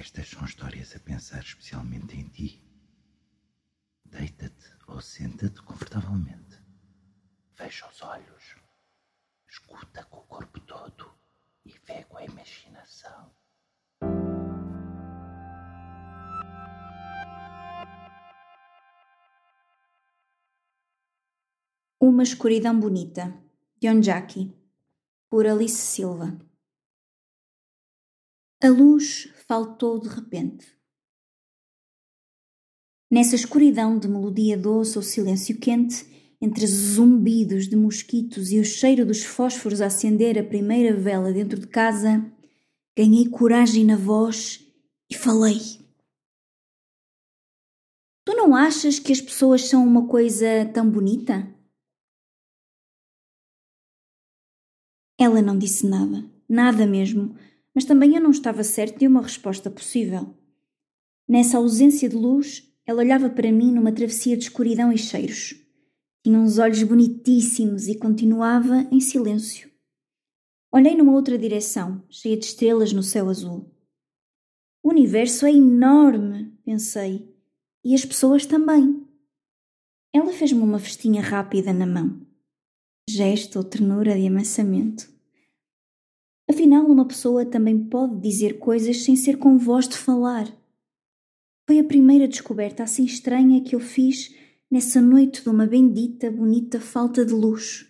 Estas são histórias a pensar especialmente em ti. Deita-te ou senta-te confortavelmente. Fecha os olhos. Escuta com o corpo todo e vê com a imaginação. Uma escuridão bonita, de Onjaki, por Alice Silva. A luz faltou de repente. Nessa escuridão de melodia doce ou silêncio quente, entre zumbidos de mosquitos e o cheiro dos fósforos a acender a primeira vela dentro de casa, ganhei coragem na voz e falei. Tu não achas que as pessoas são uma coisa tão bonita? Ela não disse nada, nada mesmo mas também eu não estava certo de uma resposta possível. Nessa ausência de luz, ela olhava para mim numa travessia de escuridão e cheiros. Tinha uns olhos bonitíssimos e continuava em silêncio. Olhei numa outra direção, cheia de estrelas no céu azul. O universo é enorme, pensei, e as pessoas também. Ela fez-me uma festinha rápida na mão. Gesto ou ternura de amassamento. Afinal, uma pessoa também pode dizer coisas sem ser com voz de falar. Foi a primeira descoberta assim estranha que eu fiz nessa noite de uma bendita, bonita falta de luz.